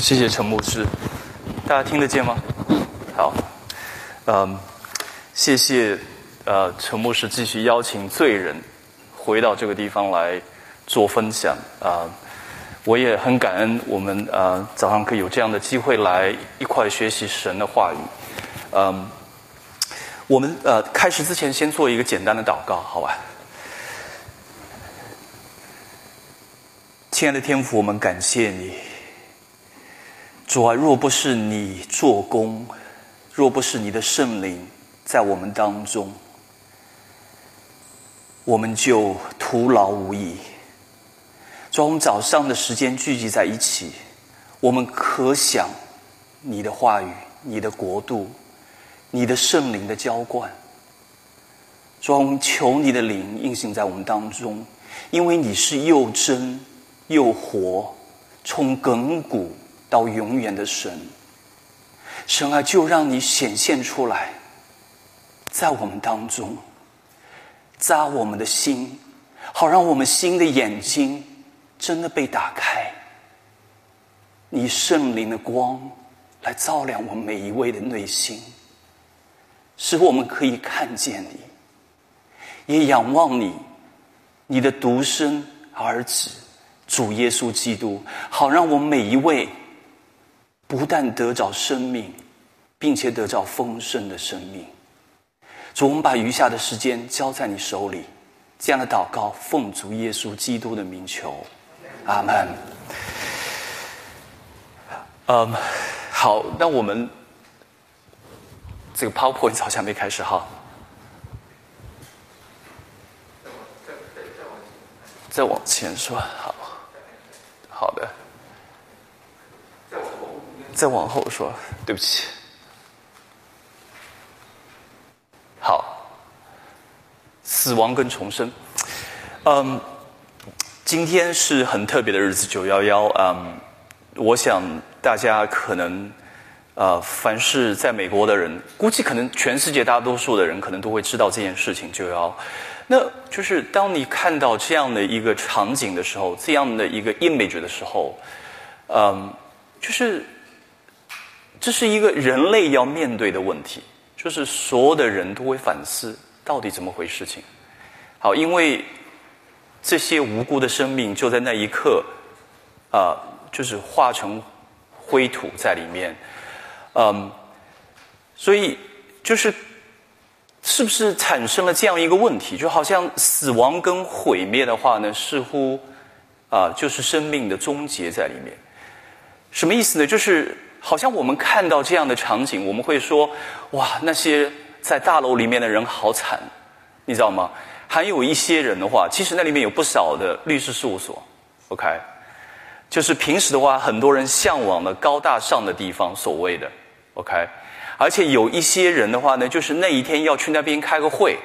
谢谢陈牧师，大家听得见吗？好，嗯，谢谢呃陈牧师继续邀请罪人回到这个地方来做分享啊，我也很感恩我们呃早上可以有这样的机会来一块学习神的话语，嗯，我们呃开始之前先做一个简单的祷告，好吧？亲爱的天父，我们感谢你。主啊，若不是你做工，若不是你的圣灵在我们当中，我们就徒劳无益。从早上的时间聚集在一起，我们可想你的话语、你的国度、你的圣灵的浇灌。主求你的灵运行在我们当中，因为你是又真又活，从亘古。到永远的神，神啊，就让你显现出来，在我们当中，扎我们的心，好让我们心的眼睛真的被打开。你圣灵的光来照亮我们每一位的内心，使我们可以看见你，也仰望你，你的独生儿子主耶稣基督，好让我们每一位。不但得着生命，并且得着丰盛的生命。主，我们把余下的时间交在你手里，这样的祷告奉主耶稣基督的名求，阿门。嗯，好，那我们这个 PowerPoint 好像没开始哈。再往前说，好，好的。再往后说，对不起。好，死亡跟重生，嗯，今天是很特别的日子，九幺幺，嗯，我想大家可能，呃，凡是在美国的人，估计可能全世界大多数的人可能都会知道这件事情，九幺，那就是当你看到这样的一个场景的时候，这样的一个 image 的时候，嗯，就是。这是一个人类要面对的问题，就是所有的人都会反思到底怎么回事情。好，因为这些无辜的生命就在那一刻，啊，就是化成灰土在里面，嗯，所以就是是不是产生了这样一个问题？就好像死亡跟毁灭的话呢，似乎啊，就是生命的终结在里面。什么意思呢？就是。好像我们看到这样的场景，我们会说：“哇，那些在大楼里面的人好惨，你知道吗？”还有一些人的话，其实那里面有不少的律师事务所，OK，就是平时的话，很多人向往的高大上的地方，所谓的 OK，而且有一些人的话呢，就是那一天要去那边开个会，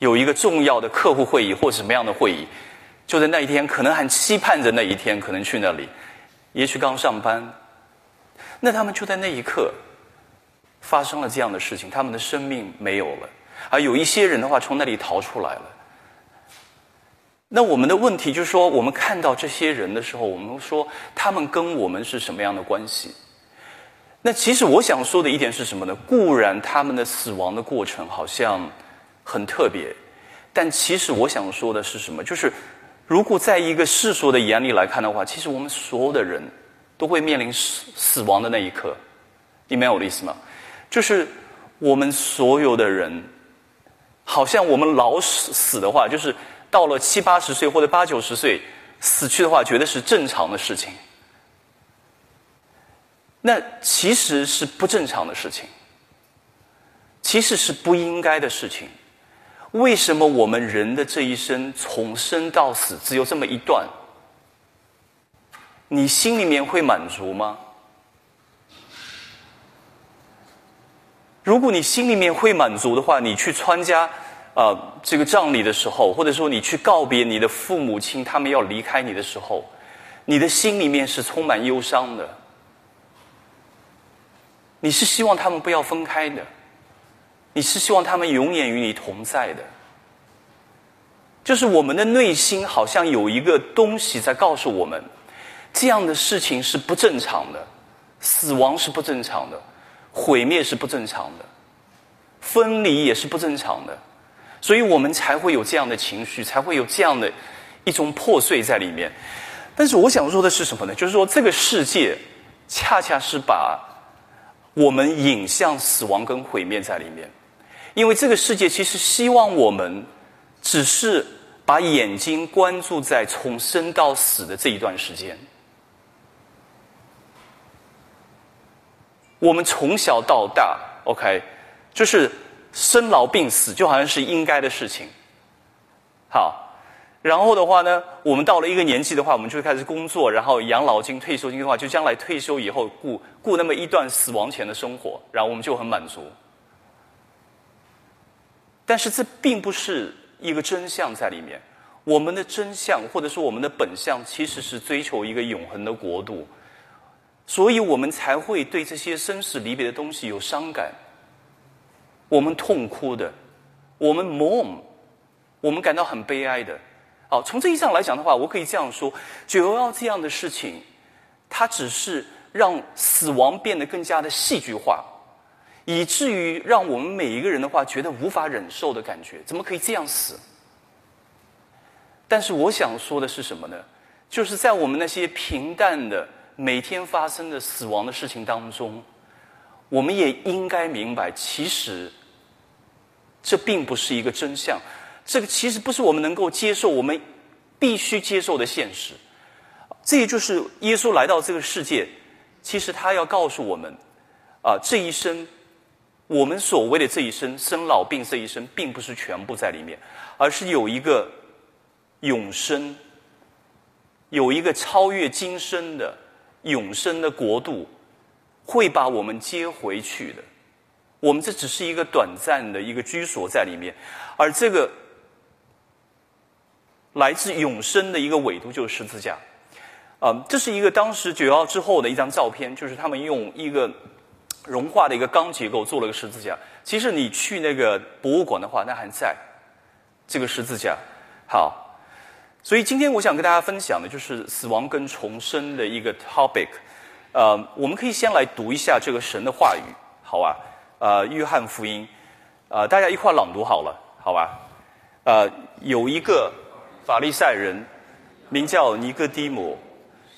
有一个重要的客户会议或什么样的会议，就在那一天，可能还期盼着那一天可能去那里，也许刚上班。那他们就在那一刻发生了这样的事情，他们的生命没有了，而有一些人的话从那里逃出来了。那我们的问题就是说，我们看到这些人的时候，我们说他们跟我们是什么样的关系？那其实我想说的一点是什么呢？固然他们的死亡的过程好像很特别，但其实我想说的是什么？就是如果在一个世俗的眼里来看的话，其实我们所有的人。都会面临死死亡的那一刻，你明白我的意思吗？就是我们所有的人，好像我们老死死的话，就是到了七八十岁或者八九十岁死去的话，觉得是正常的事情。那其实是不正常的事情，其实是不应该的事情。为什么我们人的这一生从生到死只有这么一段？你心里面会满足吗？如果你心里面会满足的话，你去参加啊这个葬礼的时候，或者说你去告别你的父母亲，他们要离开你的时候，你的心里面是充满忧伤的。你是希望他们不要分开的，你是希望他们永远与你同在的。就是我们的内心好像有一个东西在告诉我们。这样的事情是不正常的，死亡是不正常的，毁灭是不正常的，分离也是不正常的，所以我们才会有这样的情绪，才会有这样的一种破碎在里面。但是我想说的是什么呢？就是说这个世界恰恰是把我们引向死亡跟毁灭在里面，因为这个世界其实希望我们只是。把眼睛关注在从生到死的这一段时间，我们从小到大，OK，就是生老病死，就好像是应该的事情。好，然后的话呢，我们到了一个年纪的话，我们就开始工作，然后养老金、退休金的话，就将来退休以后过过那么一段死亡前的生活，然后我们就很满足。但是这并不是。一个真相在里面，我们的真相或者说我们的本相，其实是追求一个永恒的国度，所以我们才会对这些生死离别的东西有伤感，我们痛哭的，我们 mourn，我们感到很悲哀的。哦，从这意义上来讲的话，我可以这样说：九幺幺这样的事情，它只是让死亡变得更加的戏剧化。以至于让我们每一个人的话觉得无法忍受的感觉，怎么可以这样死？但是我想说的是什么呢？就是在我们那些平淡的每天发生的死亡的事情当中，我们也应该明白，其实这并不是一个真相，这个其实不是我们能够接受、我们必须接受的现实。这也就是耶稣来到这个世界，其实他要告诉我们：啊，这一生。我们所谓的这一生，生老病这一生，并不是全部在里面，而是有一个永生，有一个超越今生的永生的国度，会把我们接回去的。我们这只是一个短暂的一个居所在里面，而这个来自永生的一个纬度就是十字架。啊，这是一个当时九幺之后的一张照片，就是他们用一个。融化的一个钢结构做了个十字架。其实你去那个博物馆的话，那还在这个十字架。好，所以今天我想跟大家分享的就是死亡跟重生的一个 topic。呃，我们可以先来读一下这个神的话语，好吧？呃，约翰福音，呃，大家一块朗读好了，好吧？呃，有一个法利赛人名叫尼哥底母，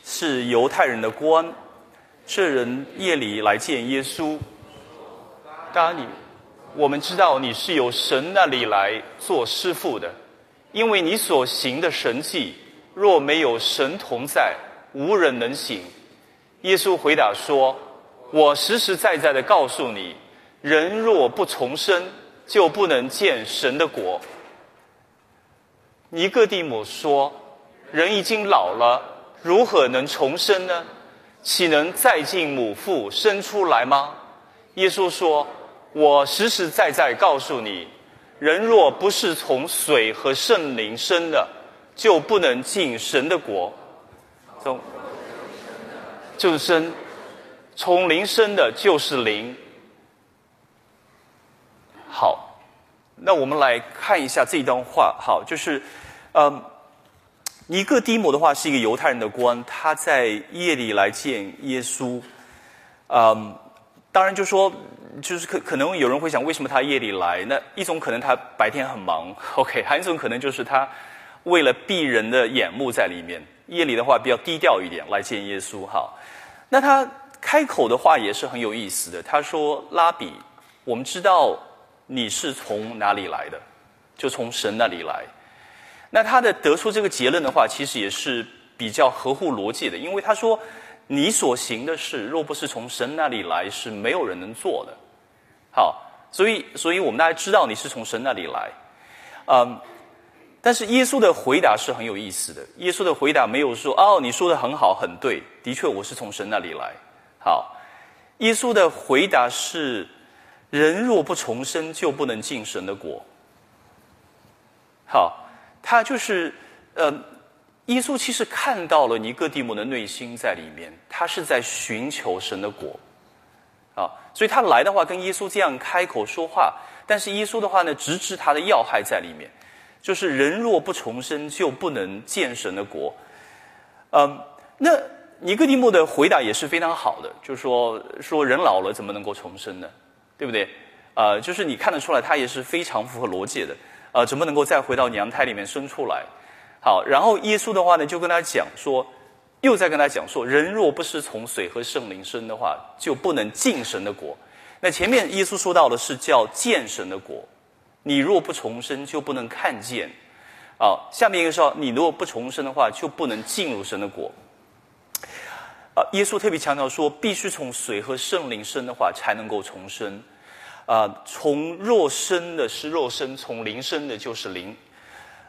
是犹太人的官。这人夜里来见耶稣，当你，我们知道你是由神那里来做师傅的，因为你所行的神迹，若没有神同在，无人能行。耶稣回答说：“我实实在在的告诉你，人若不重生，就不能见神的国。”尼哥底母说：“人已经老了，如何能重生呢？”岂能再进母腹生出来吗？耶稣说：“我实实在在告诉你，人若不是从水和圣灵生的，就不能进神的国。从就是生，从灵生的就是灵。”好，那我们来看一下这段话。好，就是，嗯。尼哥底母的话是一个犹太人的官，他在夜里来见耶稣。嗯，当然就说，就是可可能有人会想，为什么他夜里来？那一种可能他白天很忙，OK；还有一种可能就是他为了避人的眼目在里面，夜里的话比较低调一点来见耶稣。哈，那他开口的话也是很有意思的。他说：“拉比，我们知道你是从哪里来的，就从神那里来。”那他的得出这个结论的话，其实也是比较合乎逻辑的，因为他说：“你所行的事，若不是从神那里来，是没有人能做的。”好，所以，所以我们大家知道你是从神那里来，嗯，但是耶稣的回答是很有意思的。耶稣的回答没有说：“哦，你说的很好，很对，的确我是从神那里来。”好，耶稣的回答是：“人若不重生，就不能进神的国。”好。他就是，呃，耶稣其实看到了尼哥底母的内心在里面，他是在寻求神的果，啊，所以他来的话跟耶稣这样开口说话，但是耶稣的话呢，直指他的要害在里面，就是人若不重生，就不能见神的国。嗯，那尼哥底母的回答也是非常好的，就说说人老了怎么能够重生呢？对不对？呃，就是你看得出来，他也是非常符合逻辑的。呃，怎么能够再回到娘胎里面生出来？好，然后耶稣的话呢，就跟他讲说，又在跟他讲说，人若不是从水和圣灵生的话，就不能进神的国。那前面耶稣说到的是叫见神的国，你若不重生，就不能看见。啊，下面一个说，你如果不重生的话，就不能进入神的国。啊，耶稣特别强调说，必须从水和圣灵生的话，才能够重生。啊，从肉生的是肉身，从灵生的就是灵。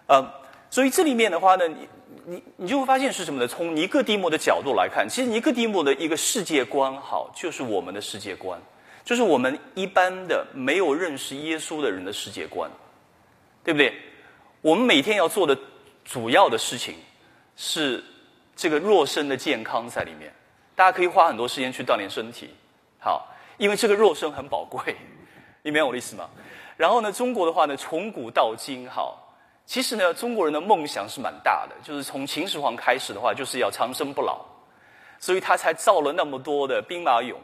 啊，所以这里面的话呢，你你你就会发现是什么呢？从尼哥底母的角度来看，其实尼哥底母的一个世界观，好，就是我们的世界观，就是我们一般的没有认识耶稣的人的世界观，对不对？我们每天要做的主要的事情是这个肉身的健康在里面，大家可以花很多时间去锻炼身体，好，因为这个肉身很宝贵。你明白我的意思吗？然后呢，中国的话呢，从古到今，哈，其实呢，中国人的梦想是蛮大的，就是从秦始皇开始的话，就是要长生不老，所以他才造了那么多的兵马俑，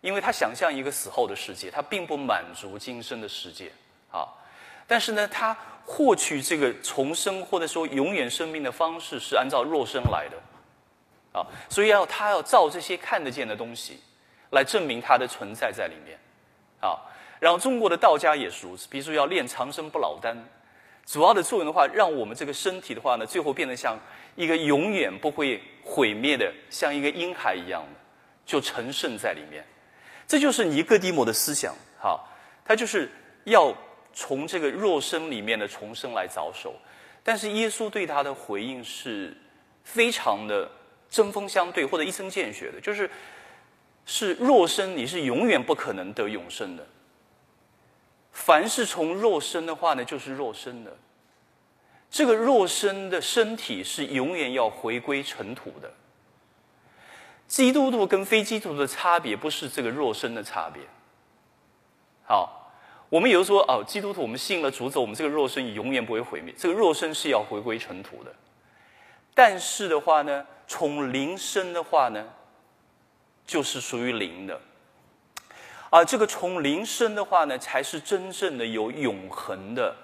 因为他想象一个死后的世界，他并不满足今生的世界，啊，但是呢，他获取这个重生或者说永远生命的方式是按照肉身来的，啊，所以要他要造这些看得见的东西，来证明他的存在在里面，啊。然后中国的道家也是如此，比如说要练长生不老丹，主要的作用的话，让我们这个身体的话呢，最后变得像一个永远不会毁灭的，像一个婴孩一样的，就成圣在里面。这就是尼哥底母的思想，哈，他就是要从这个肉身里面的重生来着手。但是耶稣对他的回应是非常的针锋相对，或者一针见血的，就是是肉身你是永远不可能得永生的。凡是从肉身的话呢，就是肉身的。这个肉身的身体是永远要回归尘土的。基督徒跟非基督徒的差别不是这个肉身的差别。好，我们有的说哦，基督徒我们信了主子，我们这个肉身永远不会毁灭。这个肉身是要回归尘土的。但是的话呢，从灵生的话呢，就是属于灵的。啊，这个从灵生的话呢，才是真正的有永恒的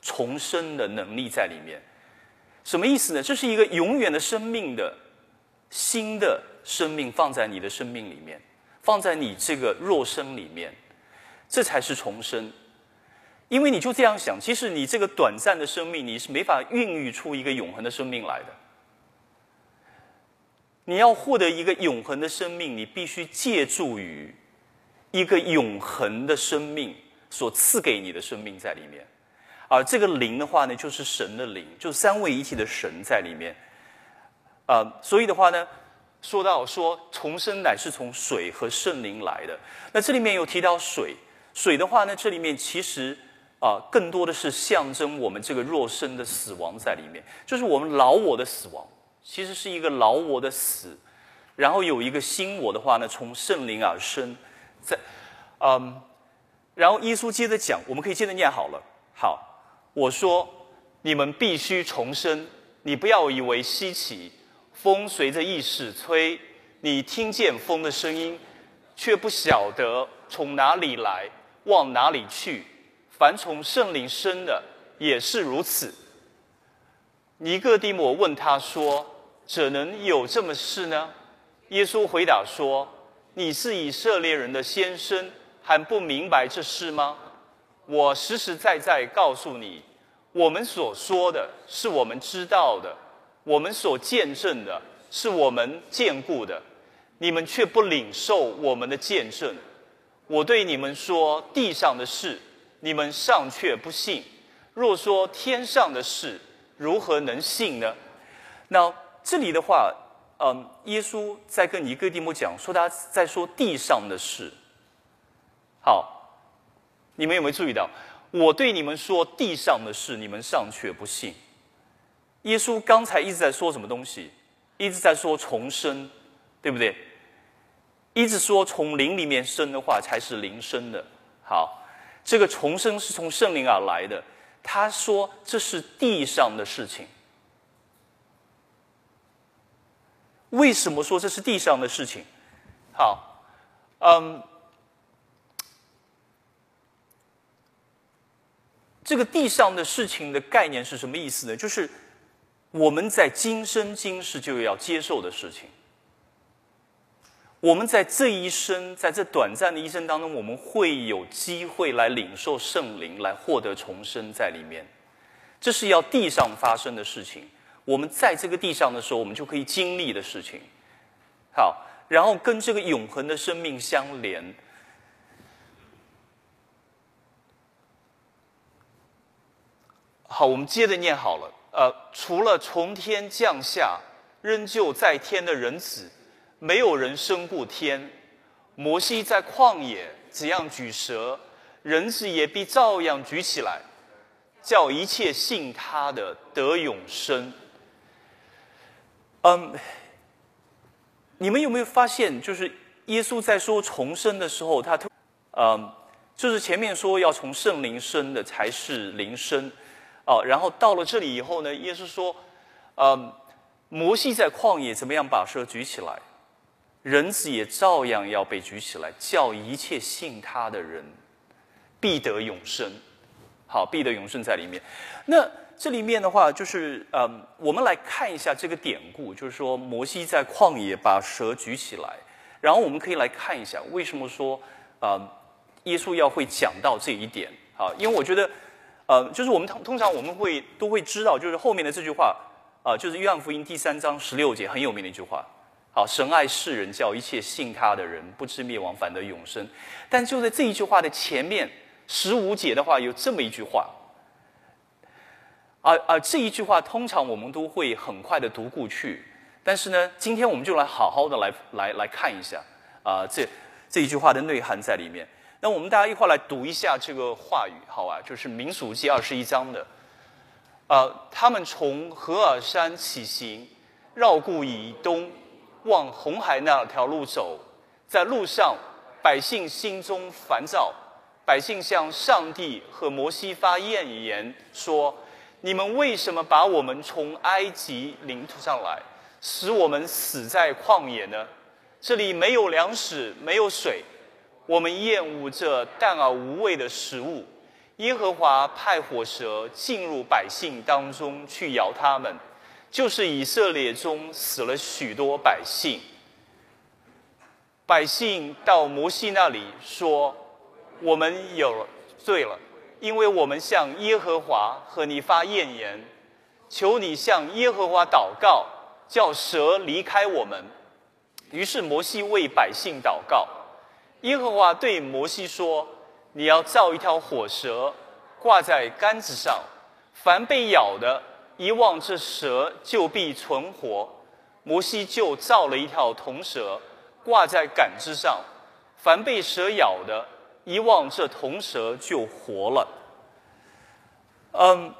重生的能力在里面。什么意思呢？这是一个永远的生命的新的生命放在你的生命里面，放在你这个肉身里面，这才是重生。因为你就这样想，其实你这个短暂的生命，你是没法孕育出一个永恒的生命来的。你要获得一个永恒的生命，你必须借助于。一个永恒的生命所赐给你的生命在里面，而这个灵的话呢，就是神的灵，就三位一体的神在里面。啊，所以的话呢，说到说重生乃是从水和圣灵来的。那这里面有提到水，水的话呢，这里面其实啊，更多的是象征我们这个肉身的死亡在里面，就是我们老我的死亡，其实是一个老我的死，然后有一个新我的话呢，从圣灵而生。在，嗯，然后耶稣接着讲，我们可以接着念好了。好，我说你们必须重生，你不要以为稀奇。风随着意识吹，你听见风的声音，却不晓得从哪里来，往哪里去。凡从圣灵生的也是如此。尼哥底母问他说：“怎能有这么事呢？”耶稣回答说。你是以色列人的先生，还不明白这事吗？我实实在在告诉你，我们所说的是我们知道的，我们所见证的是我们见过的，你们却不领受我们的见证。我对你们说地上的事，你们尚却不信；若说天上的事，如何能信呢？那这里的话。嗯，耶稣在跟尼哥底母讲，说他在说地上的事。好，你们有没有注意到？我对你们说地上的事，你们尚且不信。耶稣刚才一直在说什么东西？一直在说重生，对不对？一直说从灵里面生的话才是灵生的。好，这个重生是从圣灵而来的。他说这是地上的事情。为什么说这是地上的事情？好，嗯，这个地上的事情的概念是什么意思呢？就是我们在今生今世就要接受的事情。我们在这一生，在这短暂的一生当中，我们会有机会来领受圣灵，来获得重生在里面。这是要地上发生的事情。我们在这个地上的时候，我们就可以经历的事情。好，然后跟这个永恒的生命相连。好，我们接着念好了。呃，除了从天降下仍旧在天的人子。没有人升过天。摩西在旷野怎样举蛇，人子也必照样举起来，叫一切信他的得永生。嗯，你们有没有发现，就是耶稣在说重生的时候，他特嗯，就是前面说要从圣灵生的才是灵生，哦，然后到了这里以后呢，耶稣说，嗯，摩西在旷野怎么样把蛇举起来？人子也照样要被举起来，叫一切信他的人必得永生。好，必得永生在里面。那这里面的话，就是嗯，我们来看一下这个典故，就是说摩西在旷野把蛇举起来，然后我们可以来看一下为什么说啊，耶稣要会讲到这一点啊？因为我觉得，呃，就是我们通通常我们会都会知道，就是后面的这句话啊，就是约翰福音第三章十六节很有名的一句话。好，神爱世人，叫一切信他的人不知灭亡，反得永生。但就在这一句话的前面，十五节的话有这么一句话，啊啊，这一句话通常我们都会很快的读过去。但是呢，今天我们就来好好的来来来看一下啊，这这一句话的内涵在里面。那我们大家一块来读一下这个话语，好吧？就是民数记二十一章的，呃，他们从何尔山起行，绕过以东。往红海那条路走，在路上，百姓心中烦躁。百姓向上帝和摩西发怨言，说：“你们为什么把我们从埃及领土上来，使我们死在旷野呢？这里没有粮食，没有水，我们厌恶这淡而无味的食物。耶和华派火蛇进入百姓当中去咬他们。”就是以色列中死了许多百姓，百姓到摩西那里说：“我们有罪了，因为我们向耶和华和你发怨言，求你向耶和华祷告，叫蛇离开我们。”于是摩西为百姓祷告，耶和华对摩西说：“你要造一条火蛇，挂在杆子上，凡被咬的。”一望这蛇就必存活，摩西就造了一条铜蛇，挂在杆子上。凡被蛇咬的，一望这铜蛇就活了。嗯，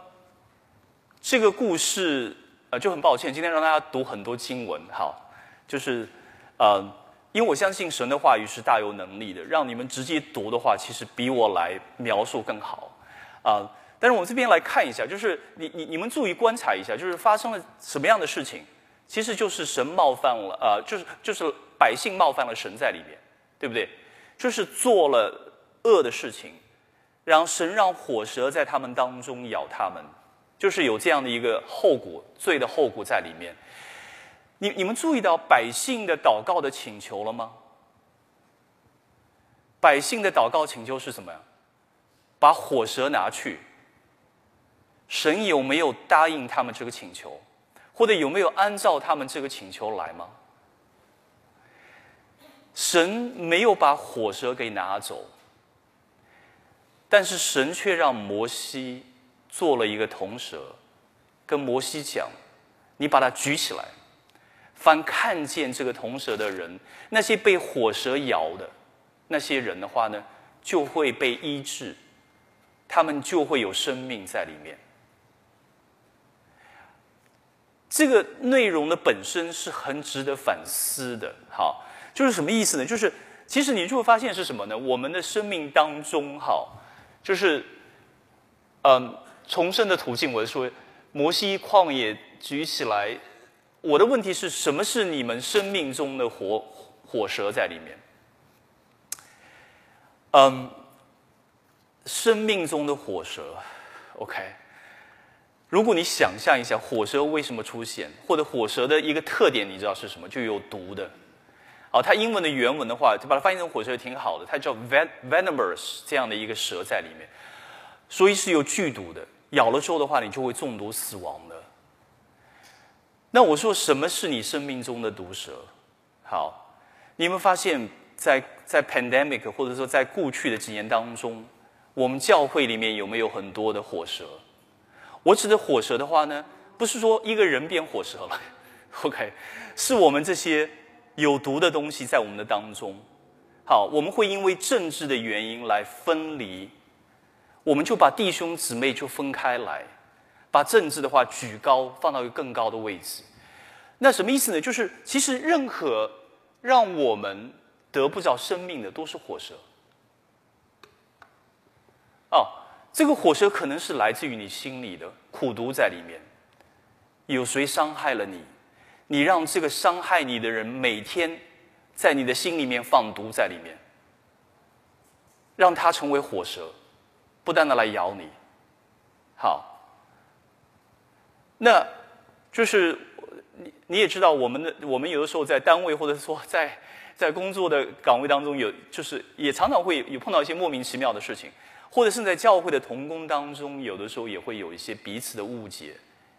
这个故事呃就很抱歉，今天让大家读很多经文，哈，就是呃，因为我相信神的话语是大有能力的，让你们直接读的话，其实比我来描述更好啊。但是我们这边来看一下，就是你你你们注意观察一下，就是发生了什么样的事情？其实就是神冒犯了，呃，就是就是百姓冒犯了神在里面，对不对？就是做了恶的事情，然后神让火蛇在他们当中咬他们，就是有这样的一个后果，罪的后果在里面。你你们注意到百姓的祷告的请求了吗？百姓的祷告请求是什么呀？把火蛇拿去。神有没有答应他们这个请求，或者有没有按照他们这个请求来吗？神没有把火蛇给拿走，但是神却让摩西做了一个铜蛇，跟摩西讲：“你把它举起来，凡看见这个铜蛇的人，那些被火蛇咬的那些人的话呢，就会被医治，他们就会有生命在里面。”这个内容的本身是很值得反思的，好，就是什么意思呢？就是其实你就会发现是什么呢？我们的生命当中，好，就是嗯，重生的途径。我说，摩西旷野举起来，我的问题是什么是你们生命中的火火蛇在里面？嗯，生命中的火蛇，OK。如果你想象一下火蛇为什么出现，或者火蛇的一个特点，你知道是什么？就有毒的。哦，它英文的原文的话，就把它翻译成火蛇挺好的，它叫 venomous 这样的一个蛇在里面，所以是有剧毒的。咬了之后的话，你就会中毒死亡的。那我说什么是你生命中的毒蛇？好，你有没有发现，在在 pandemic 或者说在过去的几年当中，我们教会里面有没有很多的火蛇？我指的火蛇的话呢，不是说一个人变火蛇了，OK，是我们这些有毒的东西在我们的当中。好，我们会因为政治的原因来分离，我们就把弟兄姊妹就分开来，把政治的话举高，放到一个更高的位置。那什么意思呢？就是其实任何让我们得不着生命的，都是火蛇。哦。这个火蛇可能是来自于你心里的苦毒在里面，有谁伤害了你？你让这个伤害你的人每天在你的心里面放毒在里面，让他成为火蛇，不断的来咬你。好，那就是你你也知道，我们的我们有的时候在单位或者说 在在工作的岗位当中，有就是也常常会有碰到一些莫名其妙的事情。或者是在教会的同工当中，有的时候也会有一些彼此的误解，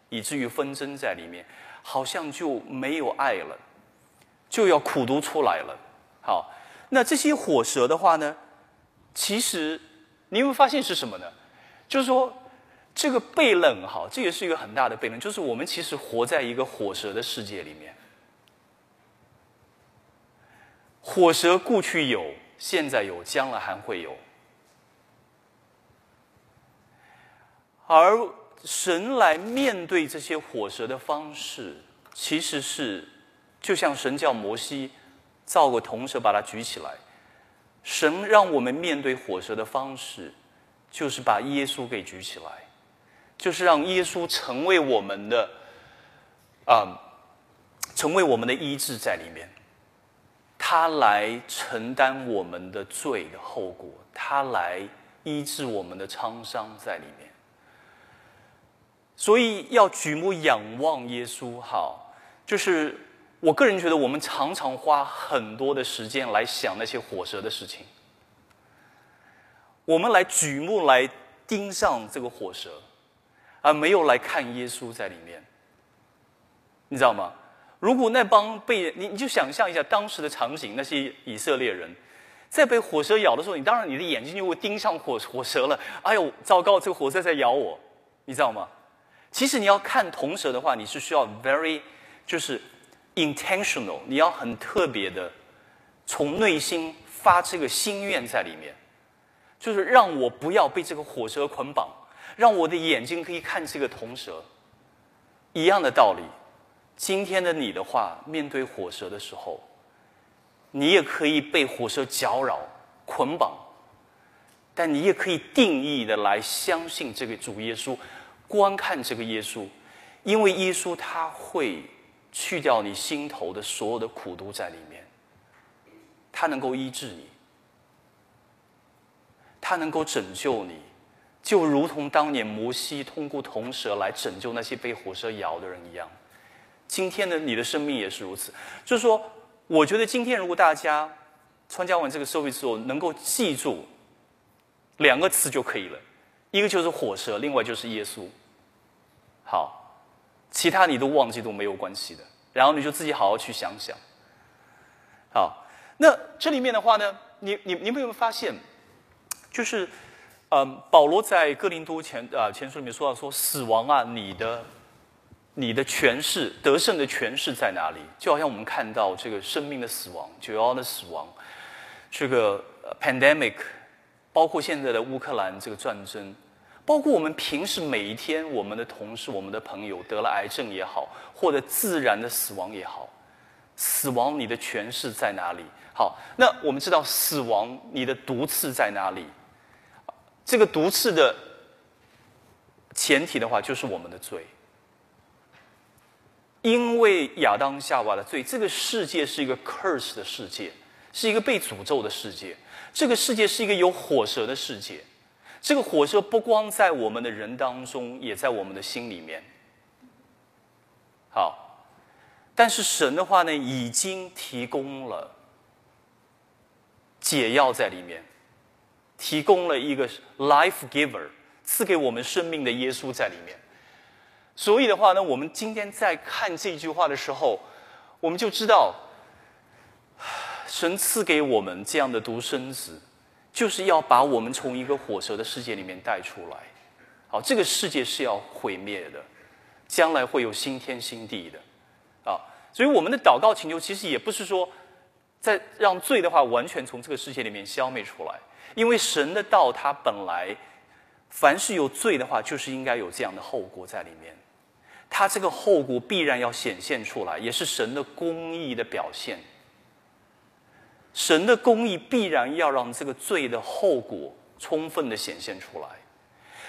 以至于纷争在里面，好像就没有爱了，就要苦读出来了。好，那这些火蛇的话呢，其实你有没有发现是什么呢？就是说，这个悖论哈，这也是一个很大的悖论，就是我们其实活在一个火蛇的世界里面。火蛇过去有，现在有，将来还会有。而神来面对这些火蛇的方式，其实是就像神叫摩西造个铜蛇，把它举起来。神让我们面对火蛇的方式，就是把耶稣给举起来，就是让耶稣成为我们的啊，成为我们的医治在里面。他来承担我们的罪的后果，他来医治我们的创伤在里面。所以要举目仰望耶稣，好，就是我个人觉得，我们常常花很多的时间来想那些火蛇的事情。我们来举目来盯上这个火蛇，而没有来看耶稣在里面。你知道吗？如果那帮被你，你就想象一下当时的场景，那些以色列人在被火蛇咬的时候，你当然你的眼睛就会盯上火火蛇了。哎呦，糟糕，这个火蛇在咬我，你知道吗？其实你要看铜蛇的话，你是需要 very 就是 intentional，你要很特别的从内心发这个心愿在里面，就是让我不要被这个火蛇捆绑，让我的眼睛可以看这个铜蛇。一样的道理，今天的你的话，面对火蛇的时候，你也可以被火蛇搅扰捆绑，但你也可以定义的来相信这个主耶稣。观看这个耶稣，因为耶稣他会去掉你心头的所有的苦毒在里面，他能够医治你，他能够拯救你，就如同当年摩西通过铜蛇来拯救那些被火蛇咬的人一样。今天的你的生命也是如此。就是说，我觉得今天如果大家参加完这个社会之后，能够记住两个词就可以了，一个就是火蛇，另外就是耶稣。好，其他你都忘记都没有关系的，然后你就自己好好去想想。好，那这里面的话呢，你你你们有没有发现，就是，嗯，保罗在哥林多前啊前书里面说到说，死亡啊，你的你的权势得胜的权势在哪里？就好像我们看到这个生命的死亡，九幺的死亡，这个 pandemic，包括现在的乌克兰这个战争。包括我们平时每一天，我们的同事、我们的朋友得了癌症也好，或者自然的死亡也好，死亡你的权势在哪里？好，那我们知道死亡你的毒刺在哪里？这个毒刺的前提的话，就是我们的罪。因为亚当夏娃的罪，这个世界是一个 curse 的世界，是一个被诅咒的世界。这个世界是一个有火蛇的世界。这个火车不光在我们的人当中，也在我们的心里面。好，但是神的话呢，已经提供了解药在里面，提供了一个 life giver，赐给我们生命的耶稣在里面。所以的话呢，我们今天在看这句话的时候，我们就知道，神赐给我们这样的独生子，就是要把我们从一个火蛇的世界里面带出来。好，这个世界是要毁灭的，将来会有新天新地的。啊，所以我们的祷告请求其实也不是说，在让罪的话完全从这个世界里面消灭出来，因为神的道它本来，凡是有罪的话，就是应该有这样的后果在里面。他这个后果必然要显现出来，也是神的公义的表现。神的公义必然要让这个罪的后果充分的显现出来。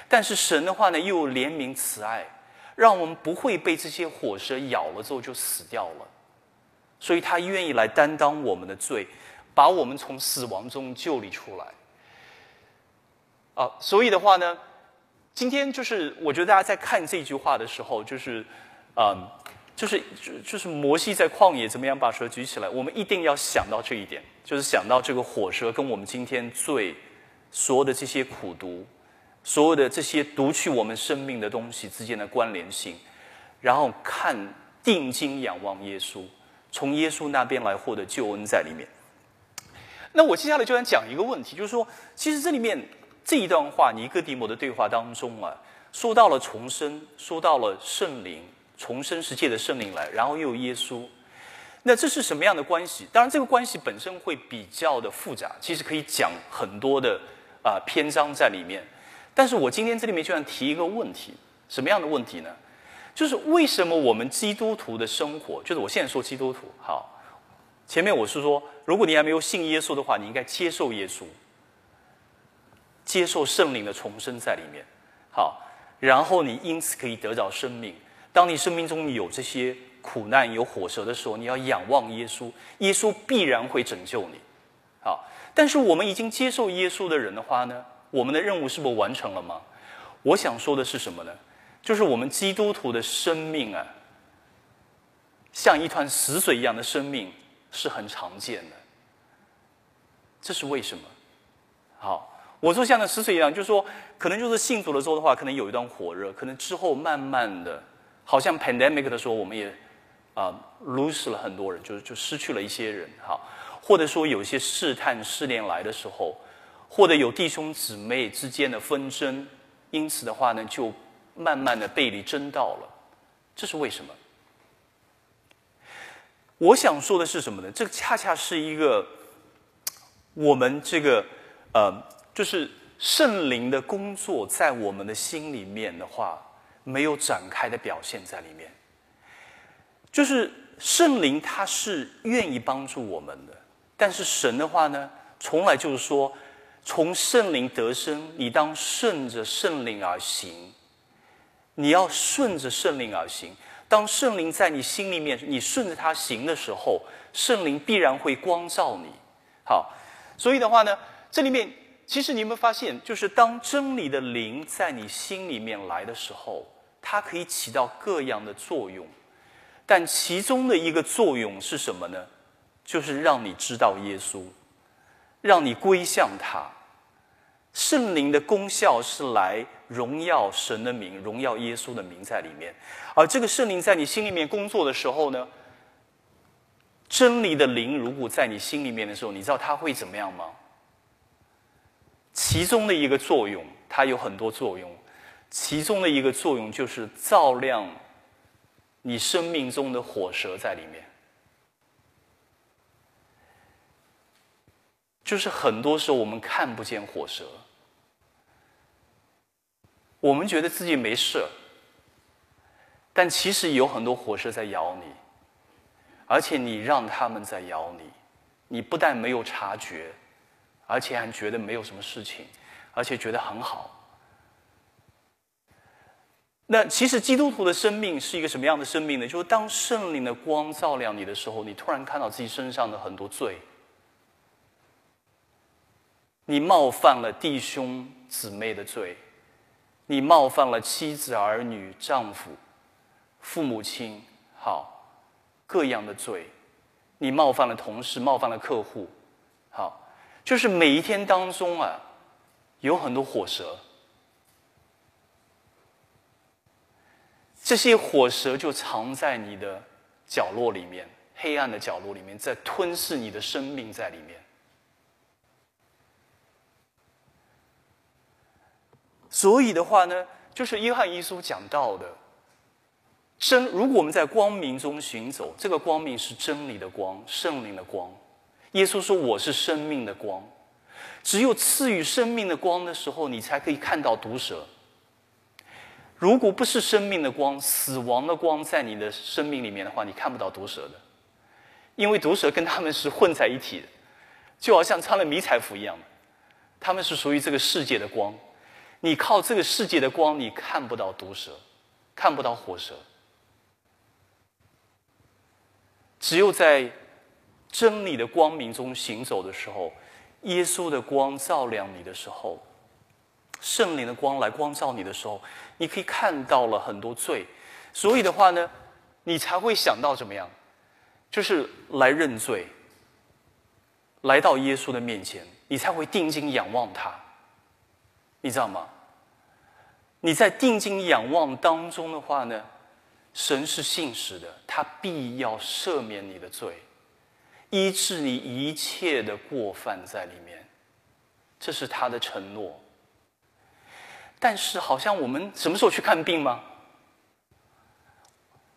但是神的话呢，又怜悯慈爱，让我们不会被这些火蛇咬了之后就死掉了。所以他愿意来担当我们的罪，把我们从死亡中救离出来。啊，所以的话呢。今天就是，我觉得大家在看这句话的时候，就是，嗯，就是就就是摩西在旷野怎么样把蛇举起来，我们一定要想到这一点，就是想到这个火蛇跟我们今天最所有的这些苦毒，所有的这些夺去我们生命的东西之间的关联性，然后看定睛仰望耶稣，从耶稣那边来获得救恩在里面。那我接下来就想讲一个问题，就是说，其实这里面。这一段话，尼哥底母的对话当中啊，说到了重生，说到了圣灵，重生世界的圣灵来，然后又耶稣，那这是什么样的关系？当然，这个关系本身会比较的复杂，其实可以讲很多的啊篇章在里面。但是我今天这里面就想提一个问题，什么样的问题呢？就是为什么我们基督徒的生活，就是我现在说基督徒，好，前面我是说，如果你还没有信耶稣的话，你应该接受耶稣。接受圣灵的重生在里面，好，然后你因此可以得到生命。当你生命中有这些苦难、有火蛇的时候，你要仰望耶稣，耶稣必然会拯救你。好，但是我们已经接受耶稣的人的话呢，我们的任务是不是完成了吗？我想说的是什么呢？就是我们基督徒的生命啊，像一团死水一样的生命是很常见的。这是为什么？好。我说像那死水一样，就是说，可能就是信主了之后的话，可能有一段火热，可能之后慢慢的，好像 pandemic 的时候，我们也啊 lose 了很多人，就是就失去了一些人，哈，或者说有些试探试炼来的时候，或者有弟兄姊妹之间的纷争，因此的话呢，就慢慢的背离真道了，这是为什么？我想说的是什么呢？这恰恰是一个我们这个呃。就是圣灵的工作在我们的心里面的话，没有展开的表现在里面。就是圣灵他是愿意帮助我们的，但是神的话呢，从来就是说，从圣灵得生，你当顺着圣灵而行，你要顺着圣灵而行。当圣灵在你心里面，你顺着他行的时候，圣灵必然会光照你。好，所以的话呢，这里面。其实你有没有发现，就是当真理的灵在你心里面来的时候，它可以起到各样的作用，但其中的一个作用是什么呢？就是让你知道耶稣，让你归向他。圣灵的功效是来荣耀神的名，荣耀耶稣的名在里面。而这个圣灵在你心里面工作的时候呢，真理的灵如果在你心里面的时候，你知道它会怎么样吗？其中的一个作用，它有很多作用。其中的一个作用就是照亮你生命中的火蛇在里面。就是很多时候我们看不见火蛇，我们觉得自己没事，但其实有很多火蛇在咬你，而且你让他们在咬你，你不但没有察觉。而且还觉得没有什么事情，而且觉得很好。那其实基督徒的生命是一个什么样的生命呢？就是当圣灵的光照亮你的时候，你突然看到自己身上的很多罪，你冒犯了弟兄姊妹的罪，你冒犯了妻子儿女、丈夫、父母亲，好，各样的罪，你冒犯了同事，冒犯了客户，好，就是每一天当中啊，有很多火蛇。这些火蛇就藏在你的角落里面，黑暗的角落里面，在吞噬你的生命在里面。所以的话呢，就是约翰一书讲到的，真如果我们在光明中行走，这个光明是真理的光，圣灵的光。耶稣说：“我是生命的光。”只有赐予生命的光的时候，你才可以看到毒蛇。如果不是生命的光，死亡的光在你的生命里面的话，你看不到毒蛇的，因为毒蛇跟他们是混在一起的，就好像穿了迷彩服一样的，他们是属于这个世界的光，你靠这个世界的光，你看不到毒蛇，看不到火蛇，只有在真理的光明中行走的时候，耶稣的光照亮你的时候。圣灵的光来光照你的时候，你可以看到了很多罪，所以的话呢，你才会想到怎么样，就是来认罪，来到耶稣的面前，你才会定睛仰望他，你知道吗？你在定睛仰望当中的话呢，神是信实的，他必要赦免你的罪，医治你一切的过犯在里面，这是他的承诺。但是，好像我们什么时候去看病吗？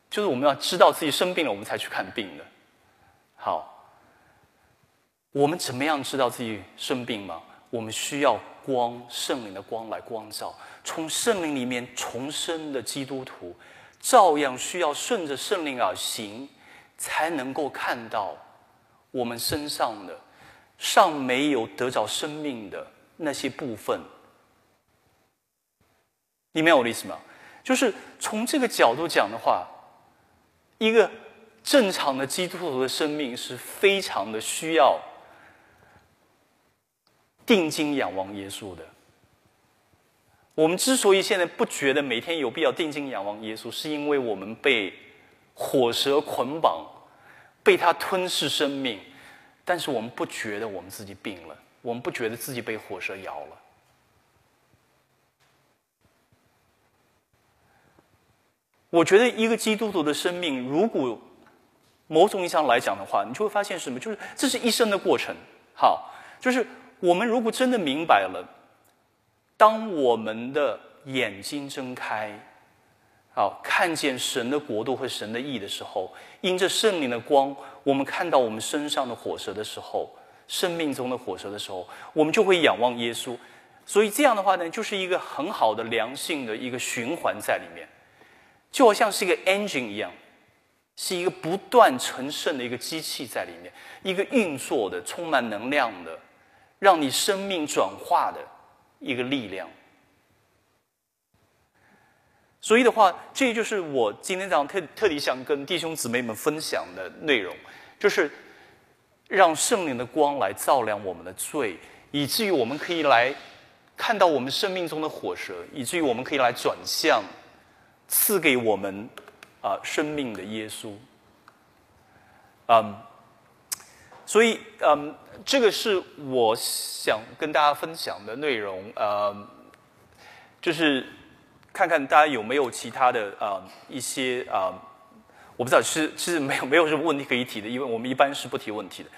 就是我们要知道自己生病了，我们才去看病的。好，我们怎么样知道自己生病吗？我们需要光，圣灵的光来光照。从圣灵里面重生的基督徒，照样需要顺着圣灵而行，才能够看到我们身上的尚没有得着生命的那些部分。你明白我的意思吗？就是从这个角度讲的话，一个正常的基督徒的生命是非常的需要定睛仰望耶稣的。我们之所以现在不觉得每天有必要定睛仰望耶稣，是因为我们被火蛇捆绑，被他吞噬生命，但是我们不觉得我们自己病了，我们不觉得自己被火蛇咬了。我觉得一个基督徒的生命，如果某种意义上来讲的话，你就会发现什么？就是这是一生的过程。好，就是我们如果真的明白了，当我们的眼睛睁开，好看见神的国度和神的意的时候，因着圣灵的光，我们看到我们身上的火蛇的时候，生命中的火蛇的时候，我们就会仰望耶稣。所以这样的话呢，就是一个很好的良性的一个循环在里面。就好像是一个 engine 一样，是一个不断成圣的一个机器在里面，一个运作的、充满能量的，让你生命转化的一个力量。所以的话，这就是我今天早上特特地想跟弟兄姊妹们分享的内容，就是让圣灵的光来照亮我们的罪，以至于我们可以来看到我们生命中的火蛇，以至于我们可以来转向。赐给我们啊生命的耶稣，嗯，所以嗯，这个是我想跟大家分享的内容，呃，就是看看大家有没有其他的啊一些啊，我不知道，其实其实没有没有什么问题可以提的，因为我们一般是不提问题的，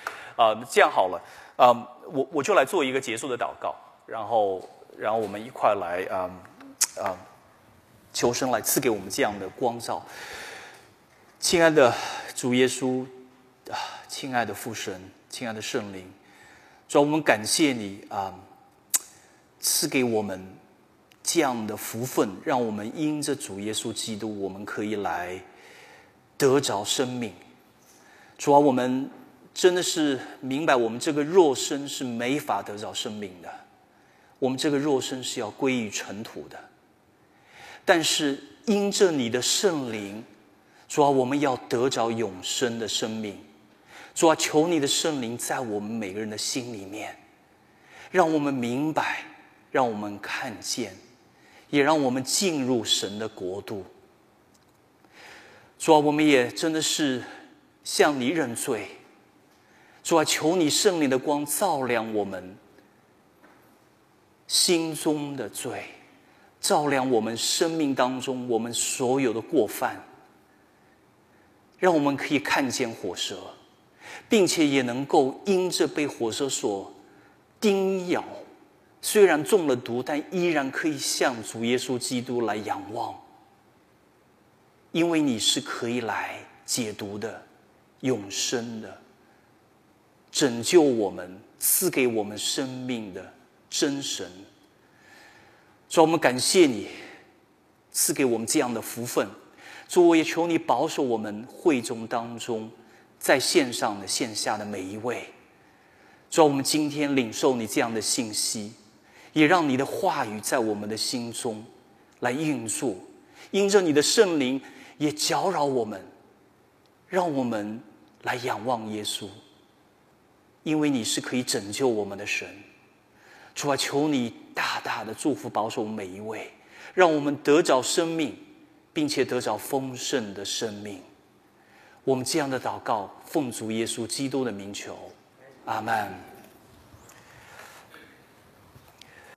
啊，这样好了，啊，我我就来做一个结束的祷告，然后然后我们一块来啊啊。求生来赐给我们这样的光照，亲爱的主耶稣啊，亲爱的父神，亲爱的圣灵，主，我们感谢你啊，赐给我们这样的福分，让我们因着主耶稣基督，我们可以来得着生命。主啊，我们真的是明白，我们这个肉身是没法得着生命的，我们这个肉身是要归于尘土的。但是因着你的圣灵，主啊，我们要得着永生的生命。主啊，求你的圣灵在我们每个人的心里面，让我们明白，让我们看见，也让我们进入神的国度。主啊，我们也真的是向你认罪。主啊，求你圣灵的光照亮我们心中的罪，照亮我们生命当中我们所有的过犯，让我们可以看见火蛇，并且也能够因着被火蛇所叮咬，虽然中了毒，但依然可以向主耶稣基督来仰望。因为你是可以来解毒的、永生的、拯救我们、赐给我们生命的真神。主，我们感谢你赐给我们这样的福分。主，我也求你保守我们会众当中在线上的、线下的每一位。主，我们今天领受你这样的信息，也让你的话语在我们的心中来运作，因着你的圣灵。也搅扰我们，让我们来仰望耶稣，因为你是可以拯救我们的神。主啊，求你大大的祝福保守每一位，让我们得着生命，并且得着丰盛的生命。我们这样的祷告，奉主耶稣基督的名求，阿门。